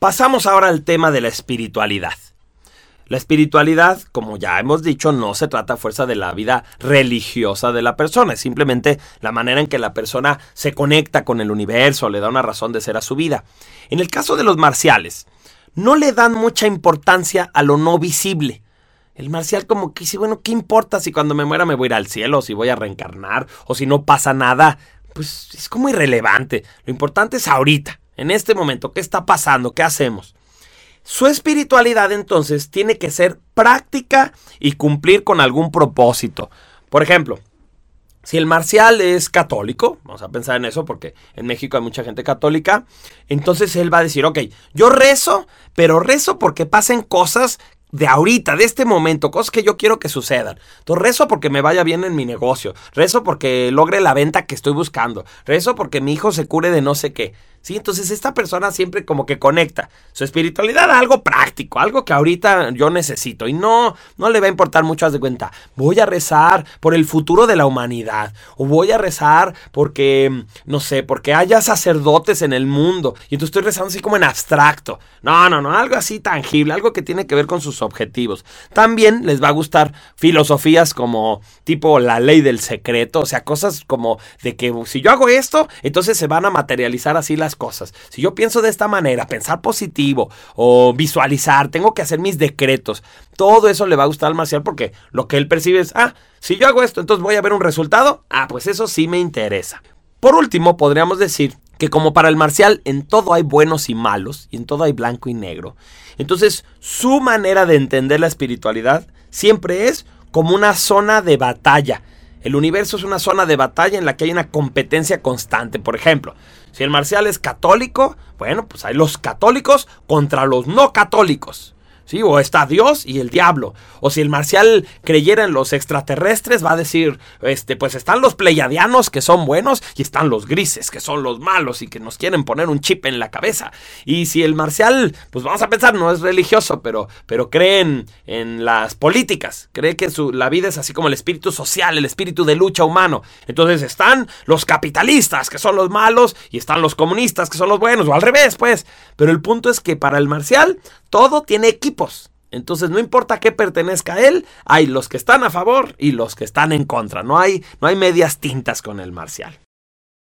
Pasamos ahora al tema de la espiritualidad. La espiritualidad, como ya hemos dicho, no se trata a fuerza de la vida religiosa de la persona, es simplemente la manera en que la persona se conecta con el universo, le da una razón de ser a su vida. En el caso de los marciales, no le dan mucha importancia a lo no visible. El marcial como que dice, bueno, ¿qué importa si cuando me muera me voy a ir al cielo, si voy a reencarnar, o si no pasa nada? Pues es como irrelevante. Lo importante es ahorita, en este momento, ¿qué está pasando? ¿Qué hacemos? Su espiritualidad entonces tiene que ser práctica y cumplir con algún propósito. Por ejemplo, si el marcial es católico, vamos a pensar en eso porque en México hay mucha gente católica, entonces él va a decir, ok, yo rezo, pero rezo porque pasen cosas de ahorita, de este momento, cosas que yo quiero que sucedan. Entonces rezo porque me vaya bien en mi negocio, rezo porque logre la venta que estoy buscando, rezo porque mi hijo se cure de no sé qué. ¿sí? Entonces esta persona siempre como que conecta su espiritualidad a algo práctico, algo que ahorita yo necesito y no, no le va a importar mucho, haz de cuenta, voy a rezar por el futuro de la humanidad o voy a rezar porque, no sé, porque haya sacerdotes en el mundo y entonces estoy rezando así como en abstracto. No, no, no, algo así tangible, algo que tiene que ver con sus objetivos. También les va a gustar filosofías como tipo la ley del secreto, o sea, cosas como de que si yo hago esto, entonces se van a materializar así las cosas. Si yo pienso de esta manera, pensar positivo o visualizar, tengo que hacer mis decretos. Todo eso le va a gustar al marcial porque lo que él percibe es, ah, si yo hago esto, entonces voy a ver un resultado. Ah, pues eso sí me interesa. Por último, podríamos decir que como para el marcial en todo hay buenos y malos y en todo hay blanco y negro. Entonces, su manera de entender la espiritualidad siempre es como una zona de batalla el universo es una zona de batalla en la que hay una competencia constante. Por ejemplo, si el marcial es católico, bueno, pues hay los católicos contra los no católicos. O está Dios y el diablo. O si el marcial creyera en los extraterrestres, va a decir, este, pues están los pleiadianos que son buenos y están los grises que son los malos y que nos quieren poner un chip en la cabeza. Y si el marcial, pues vamos a pensar, no es religioso, pero, pero cree en, las políticas, cree que la vida es así como el espíritu social, el espíritu de lucha humano. Entonces están los capitalistas que son los malos y están los comunistas que son los buenos, o al revés, pues. Pero el punto es que para el marcial todo tiene Entonces no importa qué pertenezca a él, hay los que están a favor y los que están en contra. No hay, no hay medias tintas con el marcial.